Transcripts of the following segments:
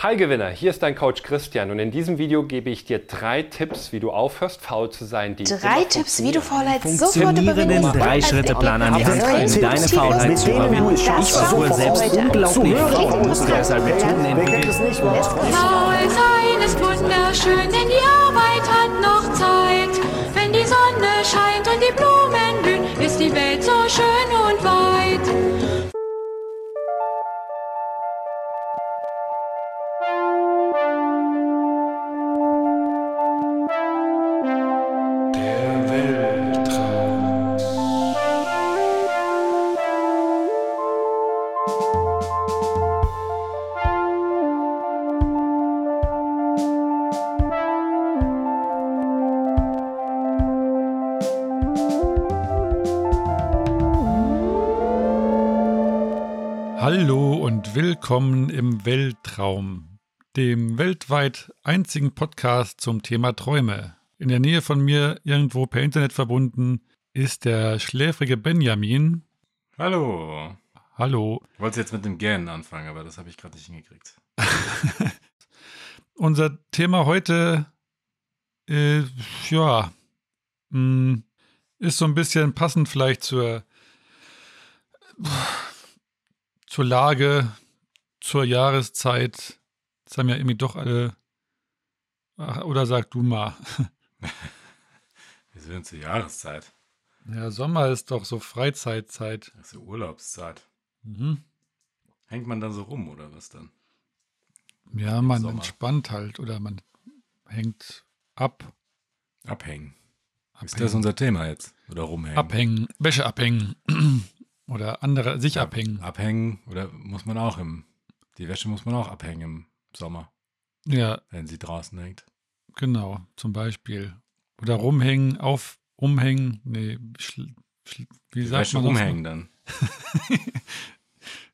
Hi Gewinner, hier ist dein Coach Christian und in diesem Video gebe ich dir drei Tipps, wie du aufhörst, faul zu sein. Die drei Tipps, wie du Faulheit sofort Funktionierenden Drei-Schritte-Plan an die Hand kriegen, deine Faulheit zu überwinden. Ich versuche selbst unglaublich faul und musste deshalb Methoden entwickeln. Faul sein ist wunderschön, willkommen im Weltraum, dem weltweit einzigen Podcast zum Thema Träume. In der Nähe von mir, irgendwo per Internet verbunden, ist der schläfrige Benjamin. Hallo. Hallo. Ich wollte jetzt mit dem Gähnen anfangen, aber das habe ich gerade nicht hingekriegt. Unser Thema heute, äh, ja, mh, ist so ein bisschen passend vielleicht zur, zur Lage, zur Jahreszeit. Das haben ja irgendwie doch alle. Ach, oder sag du mal. Wir sind zur Jahreszeit. Ja, Sommer ist doch so Freizeitzeit. Das ist ja Urlaubszeit. Mhm. Hängt man da so rum oder was dann? Ja, man Sommer. entspannt halt oder man hängt ab. Abhängen. Ist Abhängen. das unser Thema jetzt? Oder rumhängen? Abhängen, Wäsche abhängen oder andere sich Ab- abhängen. Abhängen oder muss man auch im. Die Wäsche muss man auch abhängen im Sommer, Ja, wenn sie draußen hängt. genau, zum Beispiel. Oder rumhängen, auf, umhängen, nee, schl, schl, wie Die sagt Wäsche man sonst umhängen dann.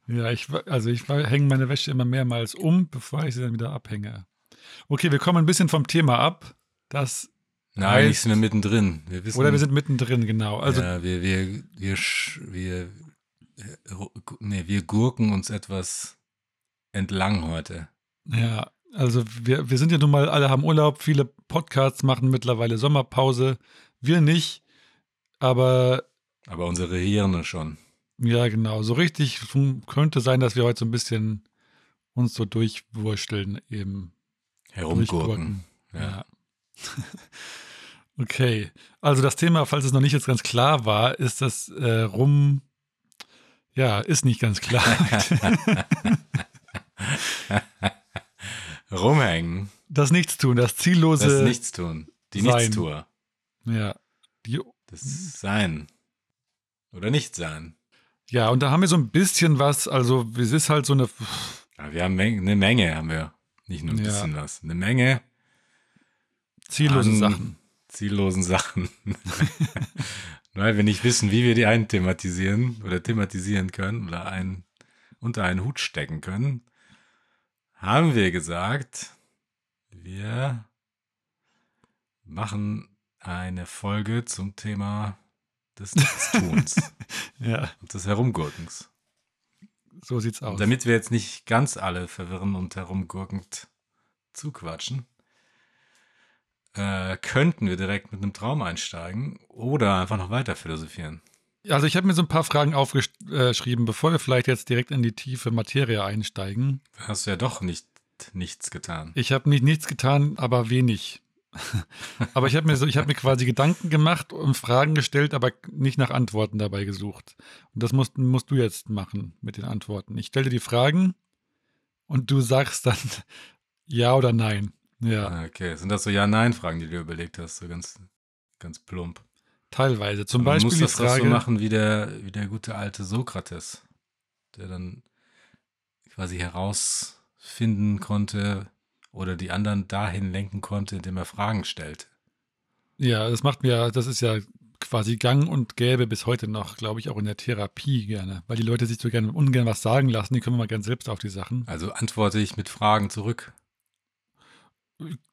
Ja, ich, also ich hänge meine Wäsche immer mehrmals um, bevor ich sie dann wieder abhänge. Okay, wir kommen ein bisschen vom Thema ab. Das, Nein, Heißt- sind wir mittendrin. Wir wissen, oder wir sind mittendrin, genau. Also ja, wir, wir, wir, wir, äh, nee, wir gurken uns etwas entlang heute. Ja, also wir, wir sind ja nun mal, alle haben Urlaub, viele Podcasts machen mittlerweile Sommerpause. Wir nicht, aber Aber unsere Hirne schon. ja, genau, so richtig könnte sein, dass wir heute so ein bisschen uns so durchwursteln, eben Herumgurken. Ja. okay, also das Thema, falls es noch nicht jetzt ganz klar war, ist das äh, Rum, ja, ist nicht ganz klar. Rumhängen. das Nichtstun, das ziellose, Das Nichtstun. Die Sein. Nichtstour. ja, die Das Sein. Oder Nichtsein. Ja, und da haben wir so ein bisschen was, also es ist halt so eine, Aber wir haben eine Menge, haben wir. Nicht nur ein Ja. bisschen was. Eine Menge ziellose an Sachen. ziellosen Sachen. Weil wir nicht wissen, wie wir die einthematisieren oder thematisieren können oder einen, unter einen Hut stecken können, haben wir gesagt, wir machen eine Folge zum Thema des Nichtstuns Ja, und des Herumgurkens. so sieht's aus. Und damit wir jetzt nicht ganz alle verwirren und herumgurkend zuquatschen, äh, könnten wir direkt mit einem Traum einsteigen oder einfach noch weiter philosophieren. Also ich habe mir so ein paar Fragen aufgeschrieben, bevor wir vielleicht jetzt direkt in die tiefe Materie einsteigen. Hast du ja doch nicht nichts getan. Ich habe nicht nichts getan, aber wenig. aber ich habe mir so, ich habe mir quasi Gedanken gemacht und Fragen gestellt, aber nicht nach Antworten dabei gesucht. Und das musst, musst du jetzt machen mit den Antworten. Ich stelle dir die Fragen und du sagst dann ja oder nein. Ja, Ah, Okay, sind das so Ja-Nein-Fragen, die du dir überlegt hast, so ganz, ganz plump. Teilweise. Zum man Beispiel muss die das doch Frage. so machen wie der, wie der gute alte Sokrates, der dann quasi herausfinden konnte oder die anderen dahin lenken konnte, indem er Fragen stellt. Ja, das macht mir, das ist ja quasi gang und gäbe bis heute noch, glaube ich, auch in der Therapie gerne, weil die Leute sich so gerne ungern was sagen lassen, die kommen mal ganz selbst auf die Sachen. Also antworte ich mit Fragen zurück.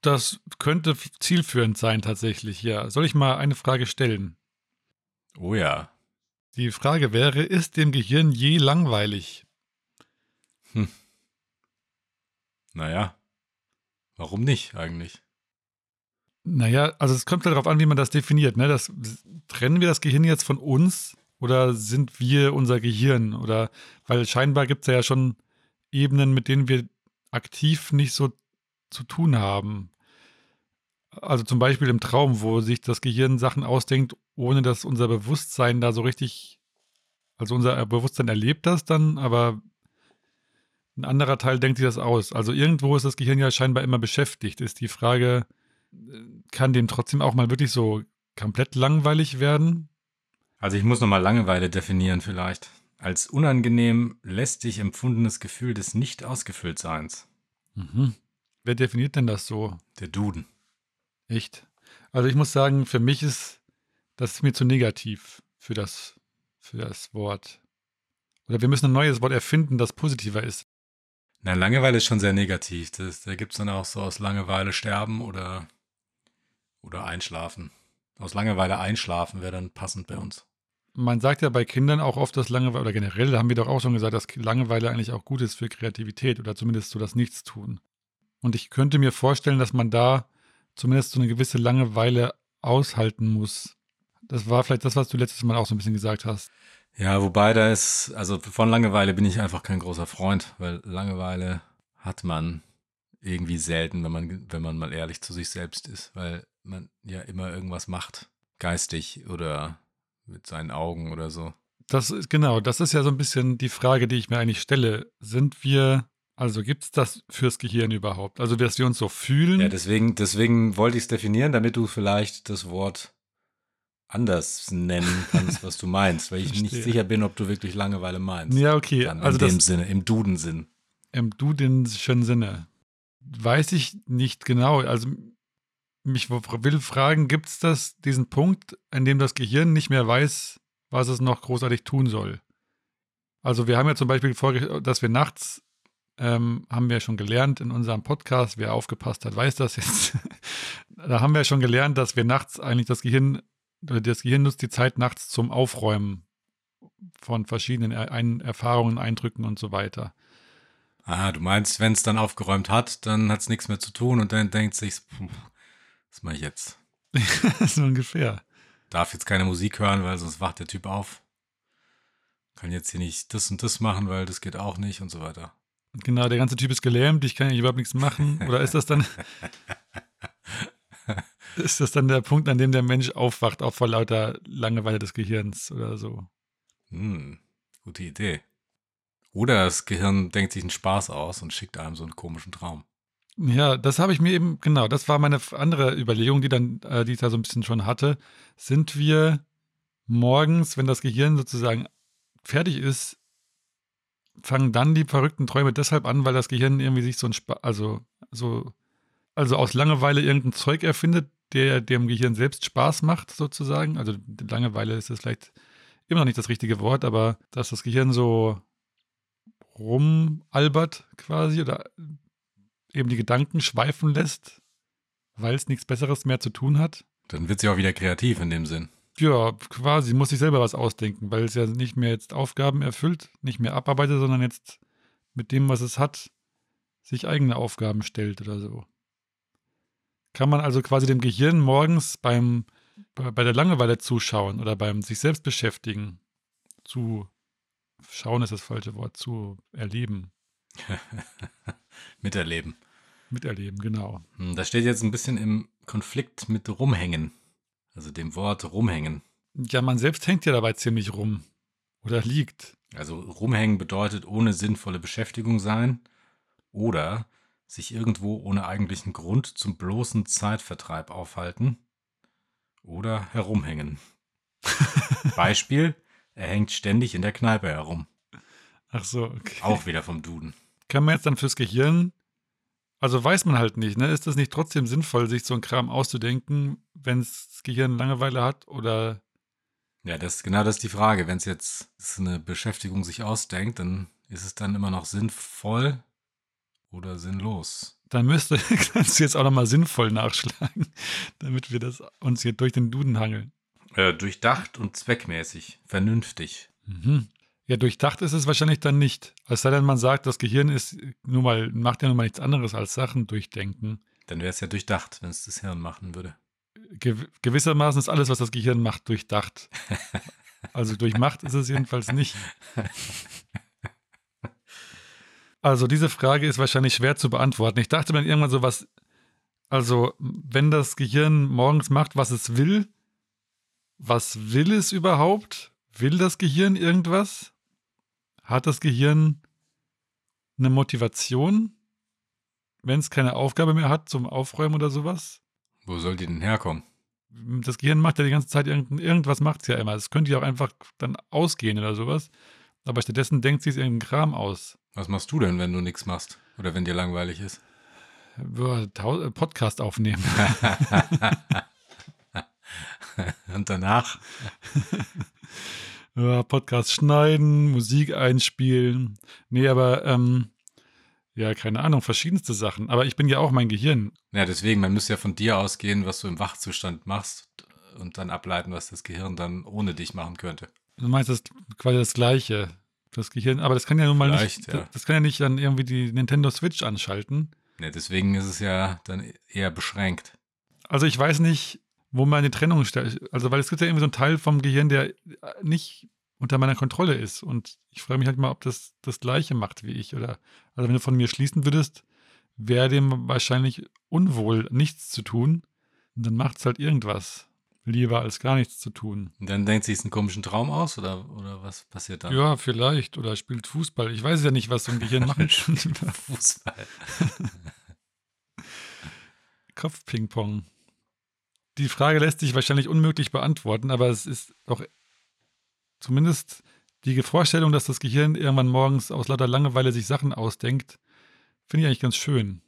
Das könnte zielführend sein tatsächlich, ja. Soll ich mal eine Frage stellen? Oh ja. Die Frage wäre, ist dem Gehirn je langweilig? Naja, warum nicht eigentlich? Naja, also es kommt halt darauf an, wie man das definiert. Ne? Das, trennen wir das Gehirn jetzt von uns oder sind wir unser Gehirn? Oder weil scheinbar gibt es ja schon Ebenen, mit denen wir aktiv nicht so zu tun haben. Also zum Beispiel im Traum, wo sich das Gehirn Sachen ausdenkt, ohne dass unser Bewusstsein da so richtig, also unser Bewusstsein erlebt das dann, aber ein anderer Teil denkt sich das aus. Also irgendwo ist das Gehirn ja scheinbar immer beschäftigt. Ist die Frage, kann dem trotzdem auch mal wirklich so komplett langweilig werden? Also ich muss nochmal Langeweile definieren vielleicht. Als unangenehm, lästig empfundenes Gefühl des Nicht-Ausgefülltseins. Mhm. Wer definiert denn das so? Der Duden. Echt? Also ich muss sagen, für mich ist das ist mir zu negativ für das, für das Wort. Oder wir müssen ein neues Wort erfinden, das positiver ist. Na, Langeweile ist schon sehr negativ. Das, da gibt es dann auch so aus Langeweile sterben oder, oder einschlafen. Aus Langeweile einschlafen wäre dann passend bei uns. Man sagt ja bei Kindern auch oft, dass Langeweile, oder generell haben wir doch auch schon gesagt, dass Langeweile eigentlich auch gut ist für Kreativität oder zumindest so das Nichtstun. Und ich könnte mir vorstellen, dass man da zumindest so eine gewisse Langeweile aushalten muss. Das war vielleicht das, was du letztes Mal auch so ein bisschen gesagt hast. Ja, wobei da ist, also von Langeweile bin ich einfach kein großer Freund, weil Langeweile hat man irgendwie selten, wenn man, wenn man mal ehrlich zu sich selbst ist, weil man ja immer irgendwas macht, geistig oder mit seinen Augen oder so. Das ist genau, das ist ja so ein bisschen die Frage, die ich mir eigentlich stelle. Sind wir, also gibt es das fürs Gehirn überhaupt? Also, dass wir uns so fühlen? Ja, deswegen, deswegen wollte ich es definieren, damit du vielleicht das Wort anders nennen kannst, was du meinst, weil ich nicht sicher bin, ob du wirklich Langeweile meinst. Ja, okay. Dann also in dem Sinne, im Duden-Sinn. Im Dudenschen Sinne. Weiß ich nicht genau. Also mich will fragen, gibt es das, diesen Punkt, an dem das Gehirn nicht mehr weiß, was es noch großartig tun soll? Also wir haben ja zum Beispiel, dass wir nachts, ähm, haben wir schon gelernt in unserem Podcast, wer aufgepasst hat, weiß das jetzt. da haben wir schon gelernt, dass wir nachts eigentlich das Gehirn, das Gehirn nutzt die Zeit nachts zum Aufräumen von verschiedenen er Erfahrungen, Eindrücken und so weiter. Ah, du meinst, wenn es dann aufgeräumt hat, dann hat es nichts mehr zu tun und dann denkt sich, was mache ich jetzt? so ungefähr. Darf jetzt keine Musik hören, weil sonst wacht der Typ auf. Kann jetzt hier nicht das und das machen, weil das geht auch nicht und so weiter. Genau, der ganze Typ ist gelähmt, ich kann ja überhaupt nichts machen. Oder ist das dann. ist das dann der Punkt, an dem der Mensch aufwacht, auch vor lauter Langeweile des Gehirns oder so? Hm, gute Idee. Oder das Gehirn denkt sich einen Spaß aus und schickt einem so einen komischen Traum. Ja, das habe ich mir eben, genau, das war meine andere Überlegung, die dann, äh, die ich da so ein bisschen schon hatte. Sind wir morgens, wenn das Gehirn sozusagen fertig ist, fangen dann die verrückten Träume deshalb an, weil das Gehirn irgendwie sich so ein, Spa also, so, also aus Langeweile irgendein Zeug erfindet, der dem Gehirn selbst Spaß macht, sozusagen. Also Langeweile ist das vielleicht immer noch nicht das richtige Wort, aber dass das Gehirn so rumalbert quasi oder eben die Gedanken schweifen lässt, weil es nichts Besseres mehr zu tun hat. Dann wird sie auch wieder kreativ in dem Sinn. Ja, quasi, muss sich selber was ausdenken, weil es ja nicht mehr jetzt Aufgaben erfüllt, nicht mehr abarbeitet, sondern jetzt mit dem, was es hat, sich eigene Aufgaben stellt oder so. Kann man also quasi dem Gehirn morgens beim, bei der Langeweile zuschauen oder beim sich selbst beschäftigen, zu schauen ist das falsche Wort, zu erleben. Miterleben. Miterleben, genau. Hm, das steht jetzt ein bisschen im Konflikt mit rumhängen. Also dem Wort rumhängen. Ja, man selbst hängt ja dabei ziemlich rum. Oder liegt. Also rumhängen bedeutet ohne sinnvolle Beschäftigung sein oder sich irgendwo ohne eigentlichen Grund zum bloßen Zeitvertreib aufhalten oder herumhängen. Beispiel, er hängt ständig in der Kneipe herum. Ach so, okay. Auch wieder vom Duden. Kann man jetzt dann fürs Gehirn, also weiß man halt nicht, ne? Ist das nicht trotzdem sinnvoll, sich so ein Kram auszudenken, wenn das Gehirn Langeweile hat oder? Ja, das ist genau das ist die Frage. Wenn es jetzt eine Beschäftigung sich ausdenkt, dann ist es dann immer noch sinnvoll oder sinnlos. Dann müsste, kannst du jetzt auch nochmal sinnvoll nachschlagen, damit wir das uns hier durch den Duden hangeln. Äh, durchdacht und zweckmäßig, vernünftig. Mhm. Ja, durchdacht ist es wahrscheinlich dann nicht. Es sei denn, man sagt, das Gehirn ist nur mal, macht ja nun mal nichts anderes als Sachen durchdenken. Dann wäre es ja durchdacht, wenn es das Hirn machen würde. Ge gewissermaßen ist alles, was das Gehirn macht, durchdacht. Also durchmacht ist es jedenfalls nicht. Also diese Frage ist wahrscheinlich schwer zu beantworten. Ich dachte mir irgendwann so was, also wenn das Gehirn morgens macht, was es will, was will es überhaupt? Will das Gehirn irgendwas? Hat das Gehirn eine Motivation, wenn es keine Aufgabe mehr hat zum Aufräumen oder sowas? Wo soll die denn herkommen? Das Gehirn macht ja die ganze Zeit irgend, irgendwas, macht es ja immer. Es könnte ja auch einfach dann ausgehen oder sowas. Aber stattdessen denkt sie es irgendeinen Kram aus. Was machst du denn, wenn du nichts machst? Oder wenn dir langweilig ist? Podcast aufnehmen. Und danach? ja, Podcast schneiden, Musik einspielen. Nee, aber ähm, ja, keine Ahnung, verschiedenste Sachen. Aber ich bin ja auch mein Gehirn. Ja, deswegen, man müsste ja von dir ausgehen, was du im Wachzustand machst und dann ableiten, was das Gehirn dann ohne dich machen könnte. Du meinst das quasi das Gleiche. Das Gehirn, aber das kann ja nun mal Vielleicht, nicht, ja. das kann ja nicht dann irgendwie die Nintendo Switch anschalten. Ne, deswegen ist es ja dann eher beschränkt. Also ich weiß nicht, wo meine Trennung stellt. Also weil es gibt ja irgendwie so einen Teil vom Gehirn, der nicht unter meiner Kontrolle ist. Und ich frage mich halt mal, ob das das Gleiche macht wie ich. Oder also wenn du von mir schließen würdest, wäre dem wahrscheinlich unwohl, nichts zu tun. Und dann macht es halt irgendwas. Lieber als gar nichts zu tun. Und dann denkt sich es einen komischen Traum aus oder, oder was passiert dann? Ja, vielleicht. Oder spielt Fußball. Ich weiß ja nicht, was so ein Gehirn kann. Fußball. Kopfpingpong. Die Frage lässt sich wahrscheinlich unmöglich beantworten, aber es ist auch zumindest die Vorstellung, dass das Gehirn irgendwann morgens aus lauter Langeweile sich Sachen ausdenkt, finde ich eigentlich ganz schön.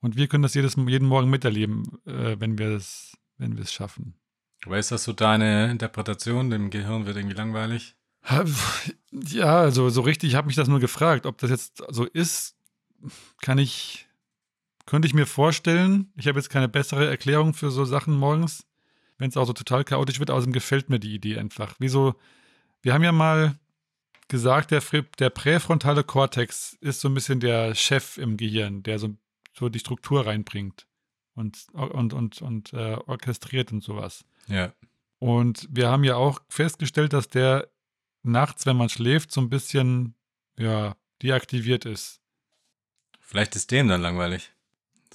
Und wir können das jedes, jeden Morgen miterleben, äh, wenn wir es wenn wir es schaffen. Aber ist das so deine Interpretation? Dem Gehirn wird irgendwie langweilig? Ja, also so richtig habe mich das nur gefragt. Ob das jetzt so ist, kann ich, könnte ich mir vorstellen. Ich habe jetzt keine bessere Erklärung für so Sachen morgens, wenn es auch so total chaotisch wird. Außerdem gefällt mir die Idee einfach. Wieso? Wir haben ja mal gesagt, der, der präfrontale Kortex ist so ein bisschen der Chef im Gehirn, der so, so die Struktur reinbringt und, und, und, und äh, orchestriert und sowas. Ja. Und wir haben ja auch festgestellt, dass der nachts, wenn man schläft, so ein bisschen, ja, deaktiviert ist. Vielleicht ist dem dann langweilig.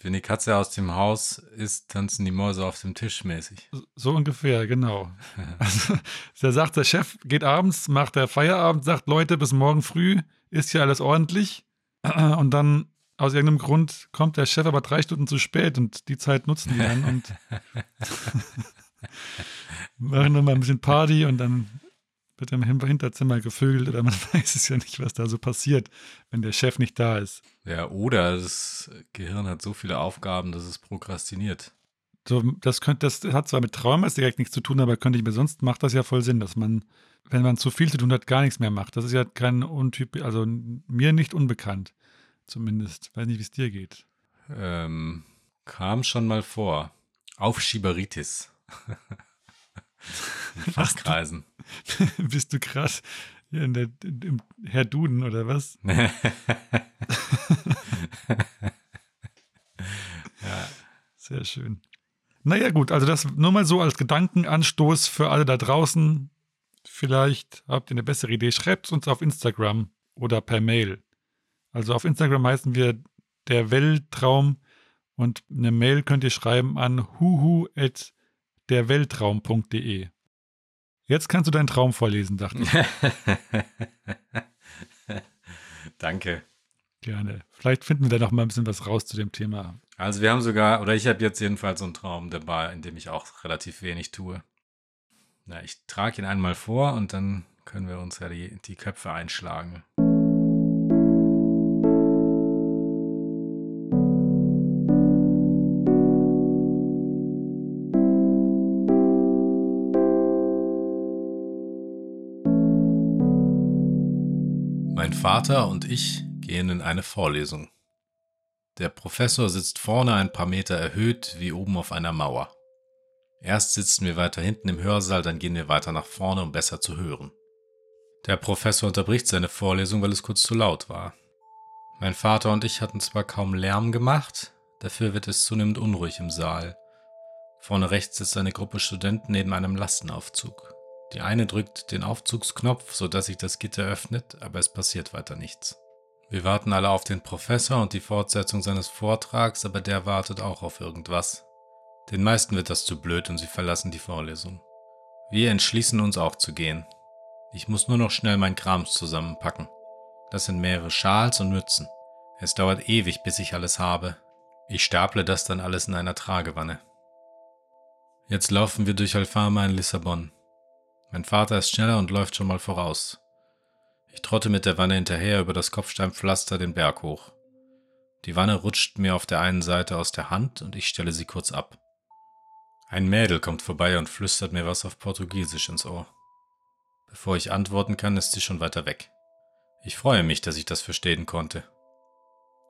Wenn die Katze aus dem Haus ist, tanzen die Mäuse auf dem Tisch mäßig. So ungefähr, genau. also, der sagt, der Chef geht abends, macht der Feierabend, sagt, Leute, bis morgen früh ist hier alles ordentlich. Und dann aus irgendeinem Grund kommt der Chef aber drei Stunden zu spät und die Zeit nutzen die dann und machen nochmal ein bisschen Party und dann wird im Hinterzimmer gevögelt oder man weiß es ja nicht, was da so passiert, wenn der Chef nicht da ist. Ja, oder das Gehirn hat so viele Aufgaben, dass es prokrastiniert. So, das, könnte, das hat zwar mit Traumas direkt nichts zu tun, aber könnte ich mir sonst macht das ja voll Sinn, dass man, wenn man zu viel zu tun hat, gar nichts mehr macht. Das ist ja kein Untyp, also mir nicht unbekannt zumindest. Weiß nicht, wie es dir geht. Ähm, kam schon mal vor. Aufschieberitis. Fachkreisen. Bist du gerade in der, im Herr Duden oder was? ja. Sehr schön. Naja, gut, also das nur mal so als Gedankenanstoß für alle da draußen. Vielleicht habt ihr eine bessere Idee. Schreibt es uns auf Instagram oder per Mail. Also auf Instagram heißen wir der Weltraum und eine Mail könnt ihr schreiben an huhu@derweltraum.de. Jetzt kannst du deinen Traum vorlesen, dachte ich. Danke. Gerne. Vielleicht finden wir da noch mal ein bisschen was raus zu dem Thema. Also wir haben sogar, oder ich habe jetzt jedenfalls so einen Traum dabei, in dem ich auch relativ wenig tue. Na, ich trage ihn einmal vor und dann können wir uns ja die, die Köpfe einschlagen. Vater und ich gehen in eine Vorlesung. Der Professor sitzt vorne ein paar Meter erhöht, wie oben auf einer Mauer. Erst sitzen wir weiter hinten im Hörsaal, dann gehen wir weiter nach vorne, um besser zu hören. Der Professor unterbricht seine Vorlesung, weil es kurz zu laut war. Mein Vater und ich hatten zwar kaum Lärm gemacht, dafür wird es zunehmend unruhig im Saal. Vorne rechts sitzt eine Gruppe Studenten neben einem Lastenaufzug. Die eine drückt den Aufzugsknopf, sodass sich das Gitter öffnet, aber es passiert weiter nichts. Wir warten alle auf den Professor und die Fortsetzung seines Vortrags, aber der wartet auch auf irgendwas. Den meisten wird das zu blöd und sie verlassen die Vorlesung. Wir entschließen uns auch zu gehen. Ich muss nur noch schnell mein Krams zusammenpacken. Das sind mehrere Schals und Mützen. Es dauert ewig, bis ich alles habe. Ich staple das dann alles in einer Tragewanne. Jetzt laufen wir durch Alfama in Lissabon. Mein Vater ist schneller und läuft schon mal voraus. Ich trotte mit der Wanne hinterher über das Kopfsteinpflaster den Berg hoch. Die Wanne rutscht mir auf der einen Seite aus der Hand und ich stelle sie kurz ab. Ein Mädel kommt vorbei und flüstert mir was auf Portugiesisch ins Ohr. Bevor ich antworten kann, ist sie schon weiter weg. Ich freue mich, dass ich das verstehen konnte.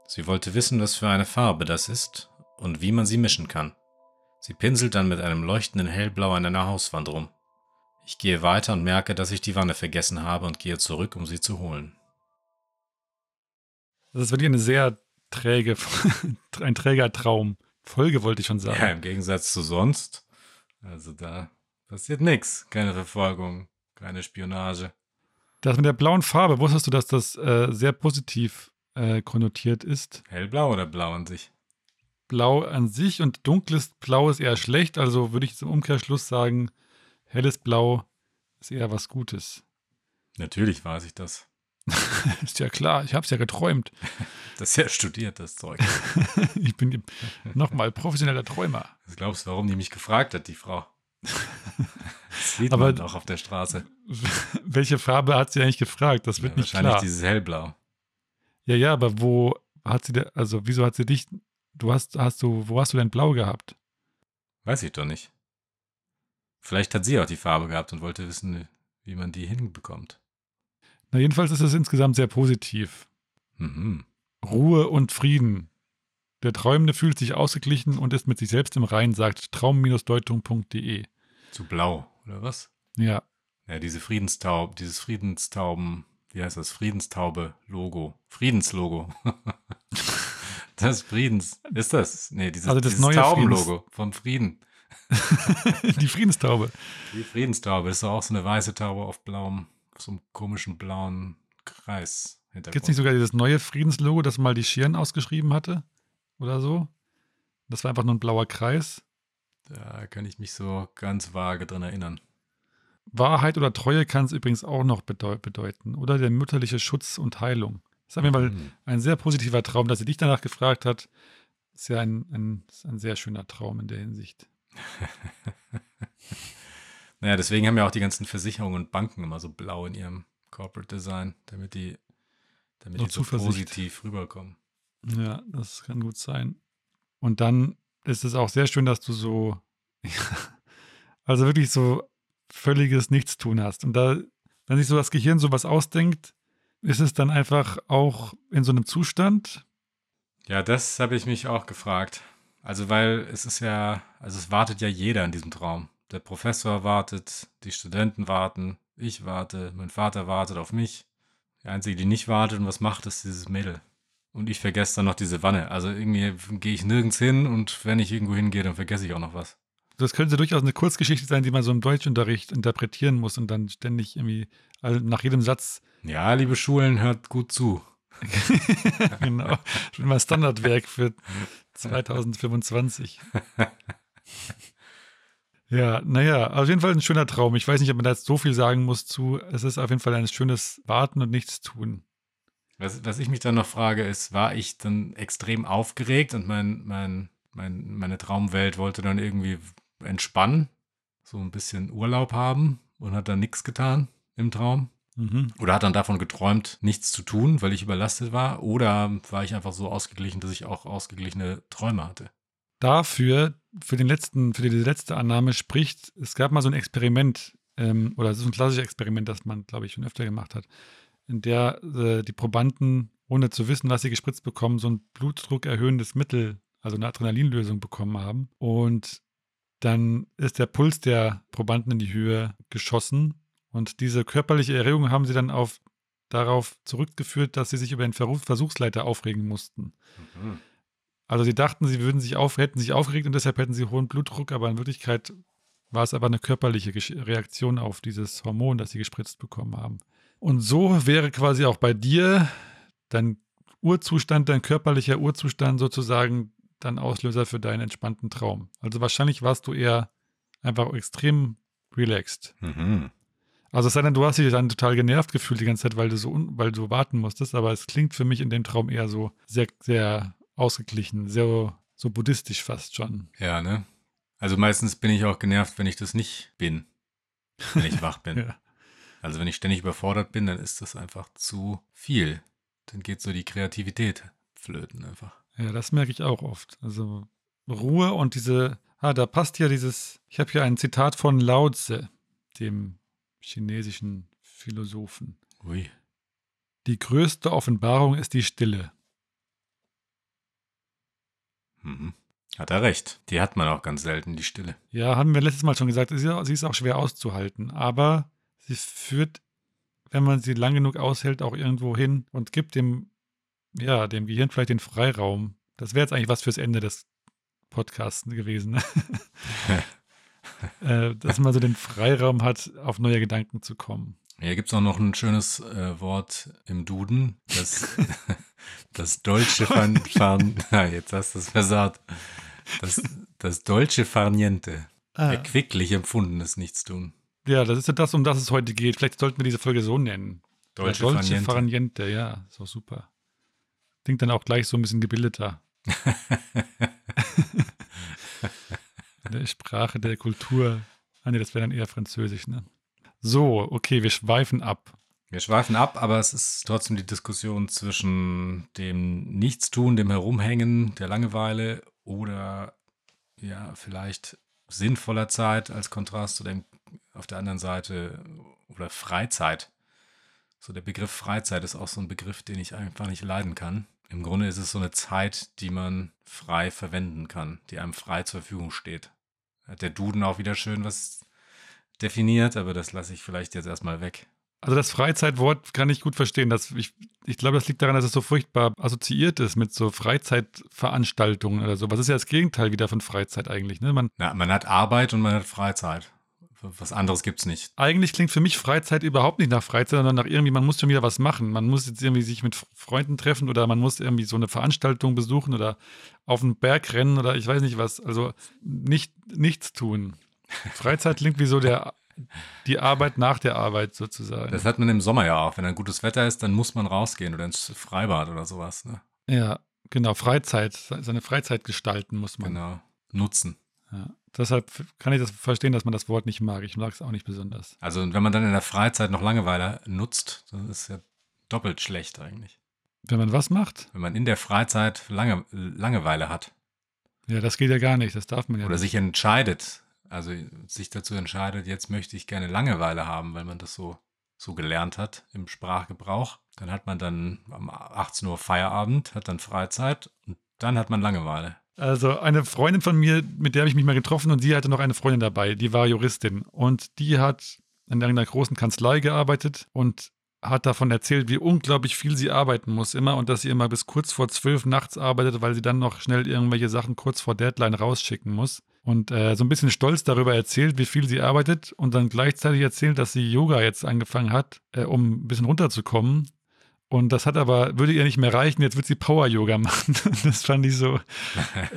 Sie wollte wissen, was für eine Farbe das ist und wie man sie mischen kann. Sie pinselt dann mit einem leuchtenden Hellblau an einer Hauswand rum. Ich gehe weiter und merke, dass ich die Wanne vergessen habe und gehe zurück, um sie zu holen. Das ist wirklich eine sehr träge, ein träger Traum. Folge wollte ich schon sagen. Ja, im Gegensatz zu sonst. Also da passiert nichts. Keine Verfolgung, keine Spionage. Das mit der blauen Farbe, wusstest du, dass das äh, sehr positiv äh, konnotiert ist? Hellblau oder blau an sich? Blau an sich und dunkles Blau ist eher schlecht. Also würde ich zum Umkehrschluss sagen, helles Blau ist eher was Gutes. Natürlich weiß ich das. ist ja klar, ich habe es ja geträumt. Das ist ja studiert, das Zeug. ich bin nochmal professioneller Träumer. Was glaubst du, warum die mich gefragt hat, die Frau? Das sieht Aber man auch auf der Straße. Welche Farbe hat sie eigentlich gefragt? Das wird ja, nicht wahrscheinlich klar. dieses Hellblau. Ja, ja, aber wo hat sie, also wieso hat sie dich, du hast, hast du, wo hast du denn blau gehabt? Weiß ich doch nicht. Vielleicht hat sie auch die Farbe gehabt und wollte wissen, wie man die hinbekommt. Na, jedenfalls ist es insgesamt sehr positiv. Mhm. Ruhe und Frieden. Der Träumende fühlt sich ausgeglichen und ist mit sich selbst im Reinen, sagt traum-deutung.de. Zu blau, oder was? Ja. Ja, diese Friedenstaub, dieses Friedenstauben, wie heißt das? Friedenstaube-Logo. Friedenslogo. das Friedens, ist das? Nee, dieses, also das dieses Taubenlogo vom Frieden. die Friedenstaube. Die Friedenstaube ist auch so eine weiße Taube auf blauem, auf so einem komischen blauen Kreis. Gibt es nicht sogar dieses neue Friedenslogo, das mal die Schirn ausgeschrieben hatte? Oder so? Das war einfach nur ein blauer Kreis. Da kann ich mich so ganz vage dran erinnern. Wahrheit oder Treue kann es übrigens auch noch bedeuten. Oder der mütterliche Schutz und Heilung. Das ist auf jeden Fall mhm. ein sehr positiver Traum, dass sie dich danach gefragt hat. Ist ja ein, ein, ein sehr schöner Traum in der Hinsicht. naja, deswegen haben ja auch die ganzen Versicherungen und Banken immer so blau in ihrem Corporate Design, damit die, damit die so positiv rüberkommen. Ja, das kann gut sein. Und dann ist es auch sehr schön, dass du so, also wirklich so völliges Nichtstun hast. Und da, wenn sich so das Gehirn sowas ausdenkt, ist es dann einfach auch in so einem Zustand? Ja, das habe ich mich auch gefragt. Also, weil es ist ja, also es wartet ja jeder in diesem Traum. Der Professor wartet, die Studenten warten, ich warte, mein Vater wartet auf mich. Die Einzige, die nicht wartet und was macht, ist dieses Mädel. Und ich vergesse dann noch diese Wanne. Also irgendwie gehe ich nirgends hin und wenn ich irgendwo hingehe, dann vergesse ich auch noch was. Das könnte durchaus eine Kurzgeschichte sein, die man so im Deutschunterricht interpretieren muss und dann ständig irgendwie also nach jedem Satz. Ja, liebe Schulen, hört gut zu. genau. Schon mal Standardwerk für 2025. ja, naja, auf jeden Fall ein schöner Traum. Ich weiß nicht, ob man da jetzt so viel sagen muss zu. Es ist auf jeden Fall ein schönes Warten und nichts tun. Was, was ich mich dann noch frage, ist, war ich dann extrem aufgeregt und mein, mein, mein, meine Traumwelt wollte dann irgendwie entspannen, so ein bisschen Urlaub haben und hat dann nichts getan im Traum? Mhm. Oder hat dann davon geträumt, nichts zu tun, weil ich überlastet war? Oder war ich einfach so ausgeglichen, dass ich auch ausgeglichene Träume hatte? Dafür, für, den letzten, für die letzte Annahme spricht, es gab mal so ein Experiment, ähm, oder es ist ein klassisches Experiment, das man, glaube ich, schon öfter gemacht hat, in der äh, die Probanden, ohne zu wissen, was sie gespritzt bekommen, so ein Blutdruck erhöhendes Mittel, also eine Adrenalinlösung bekommen haben. Und dann ist der Puls der Probanden in die Höhe geschossen Und diese körperliche Erregung haben sie dann auf, darauf zurückgeführt, dass sie sich über den Versuchsleiter aufregen mussten. Mhm. Also sie dachten, sie würden sich auf, hätten sich aufgeregt und deshalb hätten sie hohen Blutdruck, aber in Wirklichkeit war es aber eine körperliche Reaktion auf dieses Hormon, das sie gespritzt bekommen haben. Und so wäre quasi auch bei dir dein Urzustand, dein körperlicher Urzustand sozusagen dann Auslöser für deinen entspannten Traum. Also wahrscheinlich warst du eher einfach extrem relaxed. Mhm. Also es sei denn, du hast dich dann total genervt gefühlt die ganze Zeit, weil du so, weil du warten musstest, aber es klingt für mich in dem Traum eher so sehr, sehr ausgeglichen, sehr so buddhistisch fast schon. Ja, ne? Also meistens bin ich auch genervt, wenn ich das nicht bin, wenn ich wach bin. Ja. Also wenn ich ständig überfordert bin, dann ist das einfach zu viel. Dann geht so die Kreativität flöten einfach. Ja, das merke ich auch oft. Also Ruhe und diese, ah, da passt ja dieses, ich habe hier ein Zitat von Lao Tse, dem chinesischen Philosophen. Ui. Die größte Offenbarung ist die Stille. Mhm. Hat er recht. Die hat man auch ganz selten, die Stille. Ja, haben wir letztes Mal schon gesagt, sie ist- auch schwer auszuhalten, aber sie führt, wenn man sie lang genug aushält, auch irgendwo hin und gibt dem, ja, dem Gehirn vielleicht den Freiraum. Das wäre jetzt eigentlich was fürs Ende des Podcasts gewesen, ne? äh, dass man so den Freiraum hat, auf neue Gedanken zu kommen. Hier gibt es auch noch ein schönes äh, Wort im Duden. Das, das Dolce fan, fan, ah, jetzt hast du es versagt. Das, das Dolce far niente. Ah. Erquicklich empfundenes Nichtstun. Ja, das ist ja das, um das es heute geht. Vielleicht sollten wir diese Folge so nennen. Dolce Ja, far niente. far niente, ja, ist auch super. Klingt dann auch gleich so ein bisschen gebildeter. der Sprache, der Kultur. Ah, nee, das wäre dann eher Französisch, ne? So, okay, wir schweifen ab. Wir schweifen ab, aber es ist trotzdem die Diskussion zwischen dem Nichtstun, dem Herumhängen, der Langeweile oder ja, vielleicht sinnvoller Zeit als Kontrast zu dem auf der anderen Seite oder Freizeit. So der Begriff Freizeit ist auch so ein Begriff, den ich einfach nicht leiden kann. Im Grunde ist es so eine Zeit, die man frei verwenden kann, die einem frei zur Verfügung steht. Hat der Duden auch wieder schön was definiert, aber das lasse ich vielleicht jetzt erstmal weg. Also das Freizeitwort kann ich gut verstehen. Das, ich, ich glaube, das liegt daran, dass es so furchtbar assoziiert ist mit so Freizeitveranstaltungen oder so. Was ist ja das Gegenteil wieder von Freizeit eigentlich? Ne? Man, Na, man hat Arbeit und man hat Freizeit. Was anderes gibt's nicht. eigentlich klingt für mich Freizeit überhaupt nicht nach Freizeit, sondern nach irgendwie, man muss schon wieder was machen. Man muss jetzt irgendwie sich mit Freunden treffen oder man muss irgendwie so eine Veranstaltung besuchen oder auf den Berg rennen oder ich weiß nicht was. Also nicht nichts tun. Freizeit klingt wie so der die Arbeit nach der Arbeit sozusagen. Das hat man im Sommer ja auch. Wenn ein gutes Wetter ist, dann muss man rausgehen oder ins Freibad oder sowas. Ne? ja, genau. Freizeit, seine Freizeit gestalten muss man. Genau. Nutzen. Ja. Deshalb kann ich das verstehen, dass man das Wort nicht mag. Ich mag es auch nicht besonders. Also wenn man dann in der Freizeit noch Langeweile nutzt, dann ist ja doppelt schlecht eigentlich. Wenn man was macht, Wenn man in der Freizeit Lange, Langeweile hat ja, das geht ja gar nicht. Das darf man ja oder nicht. sich entscheidet, also sich dazu entscheidet, jetzt möchte ich gerne Langeweile haben, weil man das so, so gelernt hat im Sprachgebrauch. Dann hat man dann um 18 Uhr Feierabend, hat dann Freizeit und dann hat man Langeweile. Also eine Freundin von mir, mit der habe ich mich mal getroffen und sie hatte noch eine Freundin dabei, die war Juristin und die hat in einer großen Kanzlei gearbeitet und hat davon erzählt, wie unglaublich viel sie arbeiten muss immer und dass sie immer bis kurz vor zwölf nachts arbeitet, weil sie dann noch schnell irgendwelche Sachen kurz vor Deadline rausschicken muss. Und äh, so ein bisschen stolz darüber erzählt, wie viel sie arbeitet und dann gleichzeitig erzählt, dass sie Yoga jetzt angefangen hat, äh, um ein bisschen runterzukommen. Und das hat aber, würde ihr nicht mehr reichen, jetzt wird sie Power-Yoga machen. Das fand ich so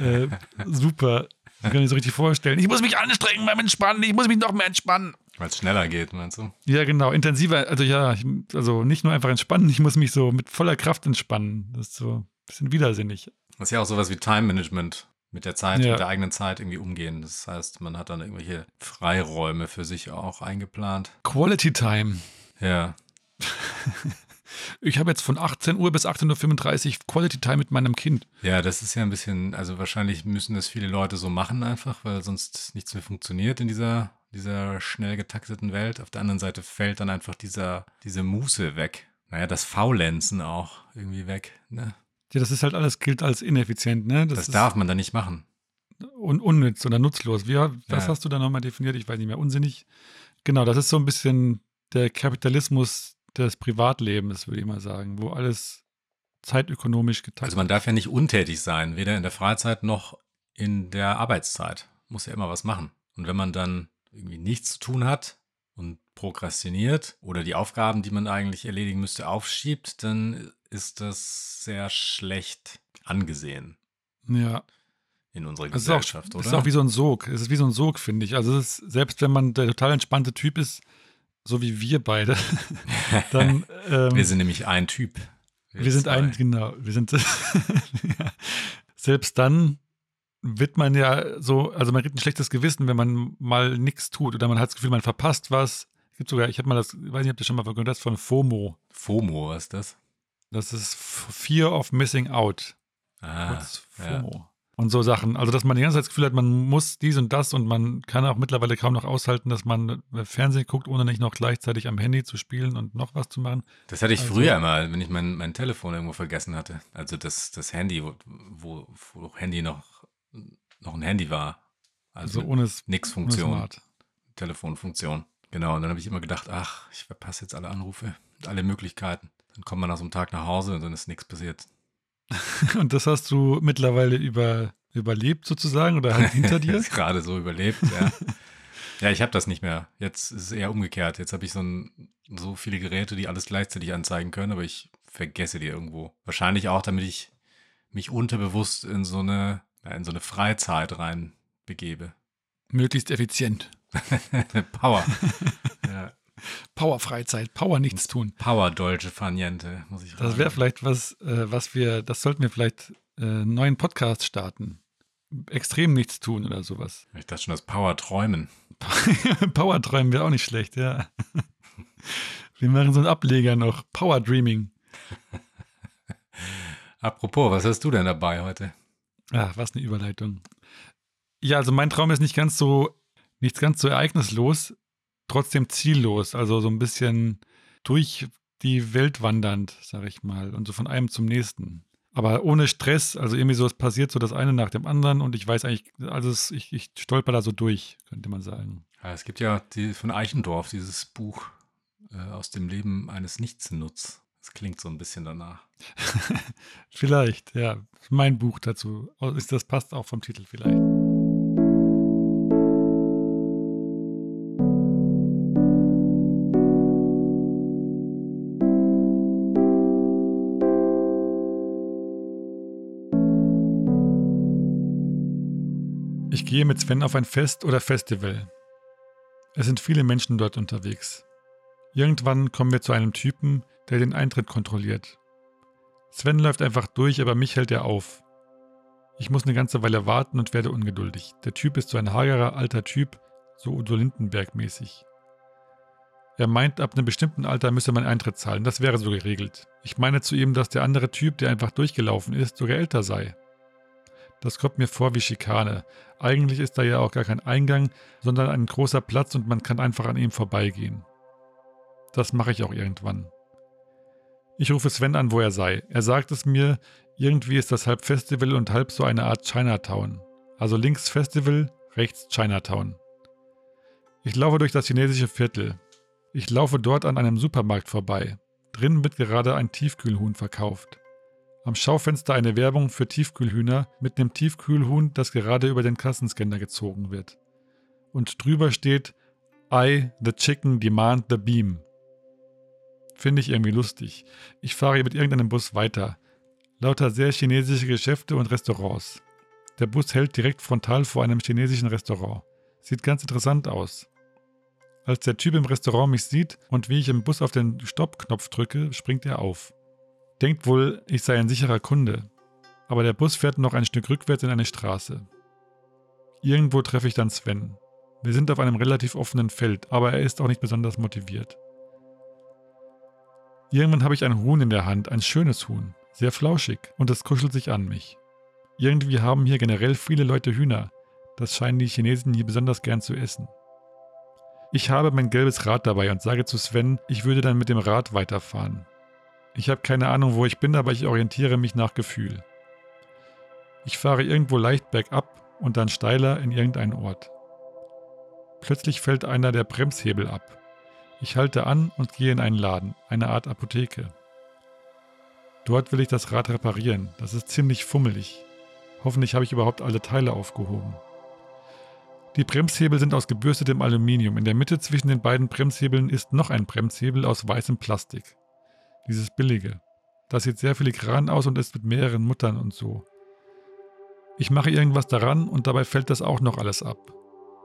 äh, super. Ich kann mir so richtig vorstellen. Ich muss mich anstrengen beim Entspannen, ich muss mich noch mehr entspannen. Weil es schneller geht, meinst du? Ja, genau, intensiver, also ja, ich, also nicht nur einfach entspannen, ich muss mich so mit voller Kraft entspannen. Das ist so ein bisschen widersinnig. Das ist ja auch sowas wie Time Management. Mit der Zeit, Ja. mit der eigenen Zeit irgendwie umgehen. Das heißt, man hat dann irgendwelche Freiräume für sich auch eingeplant. Quality Time. Ja. Ich habe jetzt von 18 Uhr bis 18.35 Uhr Quality Time mit meinem Kind. Ja, das ist ja ein bisschen, also wahrscheinlich müssen das viele Leute so machen einfach, weil sonst nichts mehr funktioniert in dieser, dieser schnell getakteten Welt. Auf der anderen Seite fällt dann einfach dieser, diese Muße weg. Naja, das Faulenzen auch irgendwie weg. Ne? Ja, das ist halt alles, gilt als ineffizient, ne? Das, ist darf man dann nicht machen. un unnütz oder nutzlos. Wie, was Ja. hast du da nochmal definiert? Ich weiß nicht mehr. Unsinnig. Genau, das ist so ein bisschen der Kapitalismus des Privatlebens, würde ich mal sagen, wo alles zeitökonomisch getaktet Also man darf ja nicht untätig sein, weder in der Freizeit noch in der Arbeitszeit. Muss ja immer was machen. Und wenn man dann irgendwie nichts zu tun hat und prokrastiniert oder die Aufgaben, die man eigentlich erledigen müsste, aufschiebt, dann ist das sehr schlecht angesehen Ja, in unserer es ist auch, Gesellschaft, es oder? ist auch wie so ein Sog. Es ist wie so ein Sog, finde ich. Also ist, selbst wenn man der total entspannte Typ ist, so wie wir beide, dann ähm, wir sind nämlich ein Typ. Wir sind zwei. ein, genau, wir sind, ja. selbst dann wird man ja so, also man kriegt ein schlechtes Gewissen, wenn man mal nichts tut oder man hat das Gefühl, man verpasst was. Es gibt sogar, ich habe mal das, ich weiß nicht, ob ihr schon mal gehört hast, von FOMO. FOMO, was ist das? Das ist Fear of Missing Out. Ah, Kurz ja. Und so Sachen. Also, dass man die ganze Zeit das Gefühl hat, man muss dies und das und man kann auch mittlerweile kaum noch aushalten, dass man Fernsehen guckt, ohne nicht noch gleichzeitig am Handy zu spielen und noch was zu machen. Das hatte ich Also- früher mal, wenn ich mein, mein Telefon irgendwo vergessen hatte. Also das, das Handy, wo, wo, wo Handy noch, noch ein Handy war. Also, Also ohne nix Funktion. Telefonfunktion. Genau, und dann habe ich immer gedacht, ach, ich verpasse jetzt alle Anrufe, alle Möglichkeiten. Dann kommt man nach so einem Tag nach Hause und dann ist nichts passiert. Und das hast du mittlerweile über, überlebt sozusagen oder halt hinter dir? Gerade so überlebt, ja. ja, ich habe das nicht mehr. Jetzt ist es eher umgekehrt. Jetzt habe ich so, ein, so viele Geräte, die alles gleichzeitig anzeigen können, aber ich vergesse die irgendwo. Wahrscheinlich auch, damit ich mich unterbewusst in so eine, in so eine Freizeit rein begebe. Möglichst effizient. Power. ja. Power-Freizeit, Power nichts tun. Power Dolce Faniente, muss ich Das wäre sagen. vielleicht was, äh, was wir, das sollten wir vielleicht äh, einen neuen Podcast starten. Extrem nichts tun oder sowas. Ich dachte schon, das Power Träumen. Power träumen wäre auch nicht schlecht, ja. Wir machen so einen Ableger noch. Power Dreaming. Apropos, was hast du denn dabei heute? Ach, was eine Überleitung. Ja, also mein Traum ist nicht ganz so, nicht ganz so ereignislos, trotzdem ziellos. Also so ein bisschen durch die Welt wandernd, sag ich mal, und so von einem zum nächsten. Aber ohne Stress, also irgendwie so, es passiert so das eine nach dem anderen und ich weiß eigentlich, also es, ich, ich stolper da so durch, könnte man sagen. Ja, es gibt ja die, von Eichendorff dieses Buch äh, aus dem Leben eines Nichtsnutz. Das klingt so ein bisschen danach. Vielleicht, ja. Mein Buch dazu. Ist, das passt auch vom Titel vielleicht. Gehe mit Sven auf ein Fest oder Festival. Es sind viele Menschen dort unterwegs. Irgendwann kommen wir zu einem Typen, der den Eintritt kontrolliliert. Sven läuft einfach durch, aber mich hält er auf. Ich muss eine ganze Weile warten und werde ungeduldig. Der Typ ist so ein hagerer alter Typ, so Udo Lindenberg mäßig. Er meint, ab einem bestimmten Alter müsse man Eintritt zahlen, das wäre so geregelt. Ich meine zu ihm, dass der andere Typ, der einfach durchgelaufen ist, sogar älter sei. Das kommt mir vor wie Schikane. Eigentlich ist da ja auch gar kein Eingang, sondern ein großer Platz und man kann einfach an ihm vorbeigehen. Das mache ich auch irgendwann. Ich rufe Sven an, wo er sei. Er sagt es mir, irgendwie ist das halb Festival und halb so eine Art Chinatown. Also links Festival, rechts Chinatown. Ich laufe durch das chinesische Viertel. Ich laufe dort an einem Supermarkt vorbei. Drinnen wird gerade ein Tiefkühlhuhn verkauft. Am Schaufenster eine Werbung für Tiefkühlhühner mit einem Tiefkühlhuhn, das gerade über den Kassenscanner gezogen wird. Und drüber steht I, the chicken, demand the beam. Finde ich irgendwie lustig. Ich fahre mit irgendeinem Bus weiter. Lauter sehr chinesische Geschäfte und Restaurants. Der Bus hält direkt frontal vor einem chinesischen Restaurant. Sieht ganz interessant aus. Als der Typ im Restaurant mich sieht und wie ich im Bus auf den Stoppknopf drücke, springt er auf. Denkt wohl, ich sei ein sicherer Kunde. Aber der Bus fährt noch ein Stück rückwärts in eine Straße. Irgendwo treffe ich dann Sven. Wir sind auf einem relativ offenen Feld, aber er ist auch nicht besonders motiviert. Irgendwann habe ich ein Huhn in der Hand, ein schönes Huhn, sehr flauschig, und es kuschelt sich an mich. Irgendwie haben hier generell viele Leute Hühner. Das scheinen die Chinesen hier besonders gern zu essen. Ich habe mein gelbes Rad dabei und sage zu Sven, ich würde dann mit dem Rad weiterfahren. Ich habe keine Ahnung, wo ich bin, aber ich orientiere mich nach Gefühl. Ich fahre irgendwo leicht bergab und dann steiler in irgendeinen Ort. Plötzlich fällt einer der Bremshebel ab. Ich halte an und gehe in einen Laden, eine Art Apotheke. Dort will ich das Rad reparieren. Das ist ziemlich fummelig. Hoffentlich habe ich überhaupt alle Teile aufgehoben. Die Bremshebel sind aus gebürstetem Aluminium. In der Mitte zwischen den beiden Bremshebeln ist noch ein Bremshebel aus weißem Plastik. Dieses billige. Das sieht sehr filigran aus und ist mit mehreren Muttern und so. Ich mache irgendwas daran und dabei fällt das auch noch alles ab.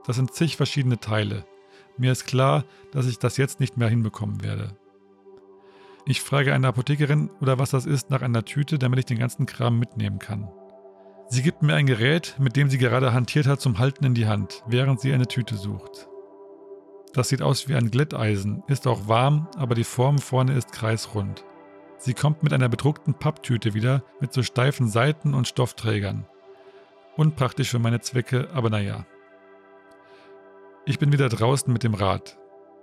Das sind zig verschiedene Teile. Mir ist klar, dass ich das jetzt nicht mehr hinbekommen werde. Ich frage eine Apothekerin oder was das ist nach einer Tüte, damit ich den ganzen Kram mitnehmen kann. Sie gibt mir ein Gerät, mit dem sie gerade hantiert hat, zum Halten in die Hand, während sie eine Tüte sucht. Das sieht aus wie ein Glätteisen, ist auch warm, aber die Form vorne ist kreisrund. Sie kommt mit einer bedruckten Papptüte wieder, mit so steifen Seiten und Stoffträgern. Unpraktisch für meine Zwecke, aber naja. Ich bin wieder draußen mit dem Rad.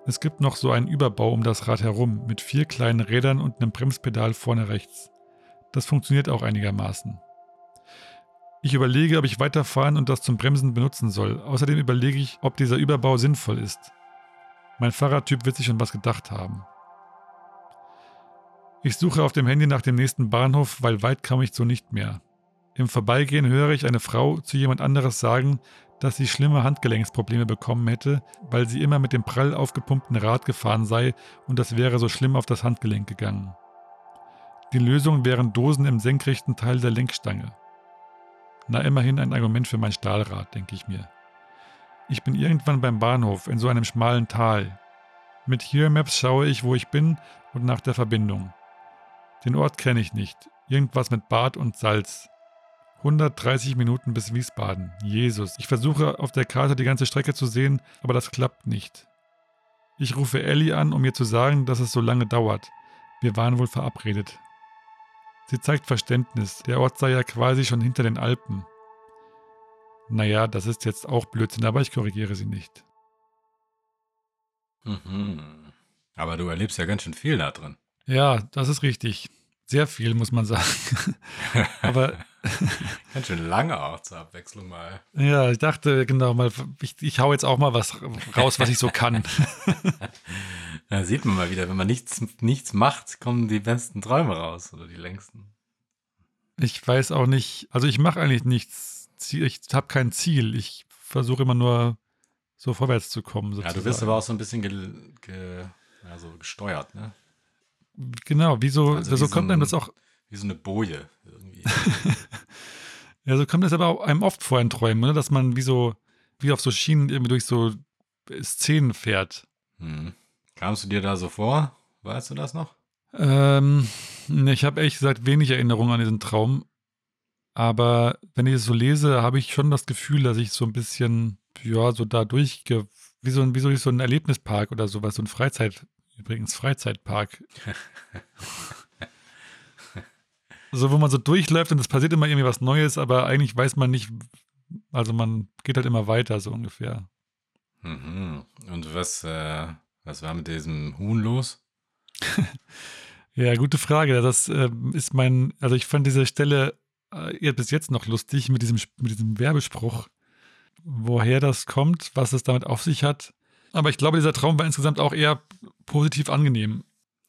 Es gibt noch so einen Überbau um das Rad herum, mit vier kleinen Rädern und einem Bremspedal vorne rechts. Das funktioniert auch einigermaßen. Ich überlege, ob ich weiterfahren und das zum Bremsen benutzen soll. Außerdem überlege ich, ob dieser Überbau sinnvoll ist. Mein Fahrradtyp wird sich schon was gedacht haben. Ich suche auf dem Handy nach dem nächsten Bahnhof, weil weit kam ich so nicht mehr. Im Vorbeigehen höre ich eine Frau zu jemand anderes sagen, dass sie schlimme Handgelenksprobleme bekommen hätte, weil sie immer mit dem prall aufgepumpten Rad gefahren sei und das wäre so schlimm auf das Handgelenk gegangen. Die Lösung wären Dosen im senkrechten Teil der Lenkstange. Na, immerhin ein Argument für mein Stahlrad, denke ich mir. Ich bin irgendwann beim Bahnhof in so einem schmalen Tal. Mit Here Maps schaue ich, wo ich bin und nach der Verbindung. Den Ort kenne ich nicht. Irgendwas mit Bad und Salz. 130 Minuten bis Wiesbaden. Jesus. Ich versuche auf der Karte die ganze Strecke zu sehen, aber das klappt nicht. Ich rufe Ellie an, um mir zu sagen, dass es so lange dauert. Wir waren wohl verabredet. Sie zeigt Verständnis, der Ort sei ja quasi schon hinter den Alpen. Naja, das ist jetzt auch Blödsinn, aber ich korrigiere sie nicht. Mhm. Aber du erlebst ja ganz schön viel da drin. Ja, das ist richtig. Sehr viel, muss man sagen. aber. ganz schön lange auch zur Abwechslung mal. Ja, ich dachte, genau, mal, ich, ich hau jetzt auch mal was raus, was ich so kann. Da sieht man mal wieder, wenn man nichts, nichts macht, kommen die besten Träume raus oder die längsten. Ich weiß auch nicht, also ich mache eigentlich nichts, ich habe kein Ziel. Ich versuche immer nur so vorwärts zu kommen. Sozusagen. Ja, du wirst aber auch so ein bisschen ge, ge, ja, so gesteuert, ne? Genau, wieso, also so kommt einem das auch. Wie so eine Boje irgendwie. ja, so kommt das aber auch einem oft vor in Träumen, ne? dass man wie so, wie auf so Schienen irgendwie durch so Szenen fährt. Hm. Kamst du dir da so vor? Weißt du das noch? Ähm, ich habe ehrlich gesagt wenig Erinnerung an diesen Traum. Aber wenn ich es so lese, habe ich schon das Gefühl, dass ich so ein bisschen, ja, so da durchge, wie so ein, wie so, so ein Erlebnispark oder sowas, so ein Freizeit, übrigens Freizeitpark. so, wo man so durchläuft und es passiert immer irgendwie was Neues, aber eigentlich weiß man nicht, also man geht halt immer weiter, so ungefähr. Mhm. Und was, äh, was war mit diesem Huhn los? ja, gute Frage. Das äh, ist mein, also ich fand diese Stelle äh, bis jetzt noch lustig mit diesem, mit diesem Werbespruch. Woher das kommt, was es damit auf sich hat. Aber ich glaube, dieser Traum war insgesamt auch eher positiv angenehm.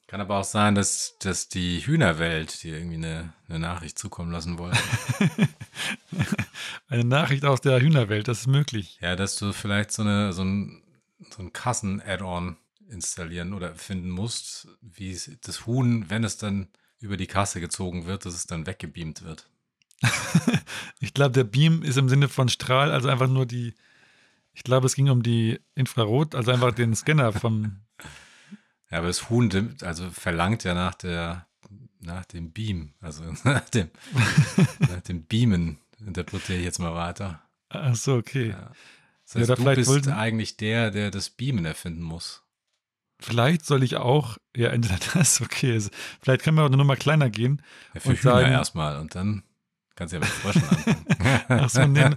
Kann aber auch sein, dass, dass die Hühnerwelt dir irgendwie eine, eine Nachricht zukommen lassen wollte. eine Nachricht aus der Hühnerwelt, das ist möglich. Ja, dass du vielleicht so, eine, so ein, so ein Kassen-Add-on installieren oder finden musst, wie das Huhn, wenn es dann über die Kasse gezogen wird, dass es dann weggebeamt wird. ich glaube, der Beam ist im Sinne von Strahl, also einfach nur die, ich glaube, es ging um die Infrarot, also einfach den Scanner vom. Ja, aber das Huhn, also verlangt ja nach der, nach dem Beam, also nach dem, nach dem Beamen, interpretiere ich jetzt mal weiter. Ach so, okay. Ja. Das heißt, ja, du bist wollten... eigentlich der, der das Beamen erfinden muss. Vielleicht soll ich auch, ja, entweder das, okay, vielleicht können wir auch eine Nummer kleiner gehen. Ja, für und Hühner erstmal und dann kannst du ja mit Fröschen anfangen. Ach so, nee,